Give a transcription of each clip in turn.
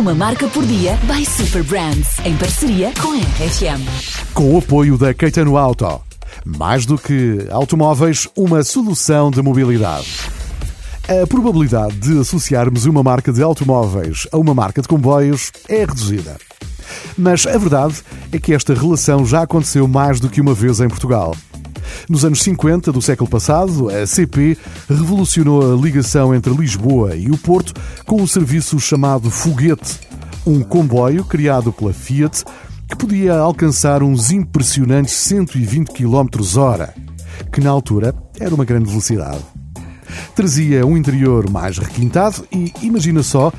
Uma marca por dia by Super Brands, em parceria com a RFM. Com o apoio da Caetano Auto. Mais do que automóveis, uma solução de mobilidade. A probabilidade de associarmos uma marca de automóveis a uma marca de comboios é reduzida. Mas a verdade é que esta relação já aconteceu mais do que uma vez em Portugal. Nos anos 50 do século passado, a CP revolucionou a ligação entre Lisboa e o Porto com o serviço chamado Foguete, um comboio criado pela Fiat que podia alcançar uns impressionantes 120 km hora, que na altura era uma grande velocidade. Trazia um interior mais requintado e, imagina só,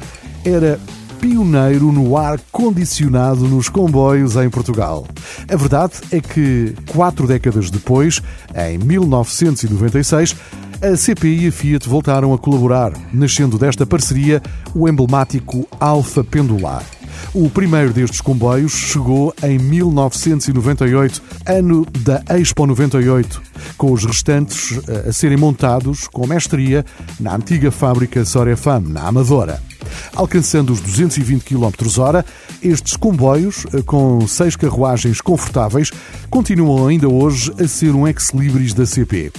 era pioneiro no ar condicionado nos comboios em Portugal. A verdade é que, quatro décadas depois, em 1996, a CPI e a Fiat voltaram a colaborar, nascendo desta parceria o emblemático Alfa Pendular. O primeiro destes comboios chegou em 1998, ano da Expo 98, com os restantes eh, a serem montados com mestria na antiga fábrica Sorefam, na Amadora. Alcançando os 220 km hora, estes comboios, eh, com seis carruagens confortáveis, continuam ainda hoje a ser um ex-libris da CP.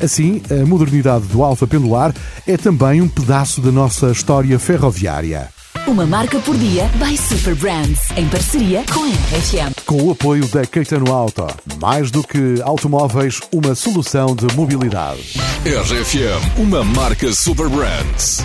Assim, a modernidade do Alfa Pendular é também um pedaço da nossa história ferroviária. Uma marca por dia by Super Brands, em parceria com a RFM. Com o apoio da Caetano Auto. Mais do que automóveis, uma solução de mobilidade. RFM, uma marca Super Brands.